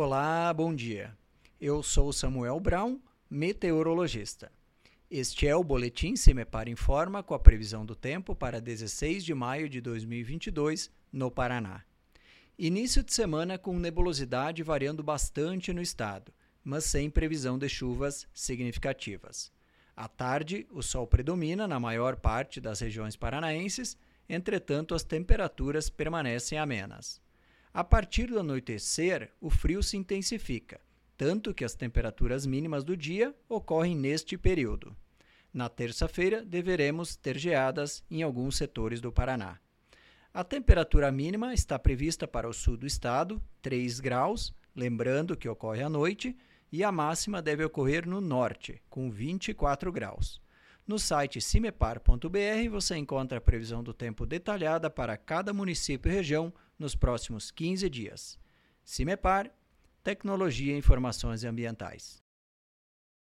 Olá, bom dia. Eu sou Samuel Brown, meteorologista. Este é o boletim Cimepar Informa com a previsão do tempo para 16 de maio de 2022 no Paraná. Início de semana com nebulosidade variando bastante no estado, mas sem previsão de chuvas significativas. À tarde, o sol predomina na maior parte das regiões paranaenses, entretanto, as temperaturas permanecem amenas. A partir do anoitecer, o frio se intensifica, tanto que as temperaturas mínimas do dia ocorrem neste período. Na terça-feira, deveremos ter geadas em alguns setores do Paraná. A temperatura mínima está prevista para o sul do estado, 3 graus, lembrando que ocorre à noite, e a máxima deve ocorrer no norte, com 24 graus. No site cimepar.br você encontra a previsão do tempo detalhada para cada município e região nos próximos 15 dias. Cimepar, Tecnologia e Informações Ambientais.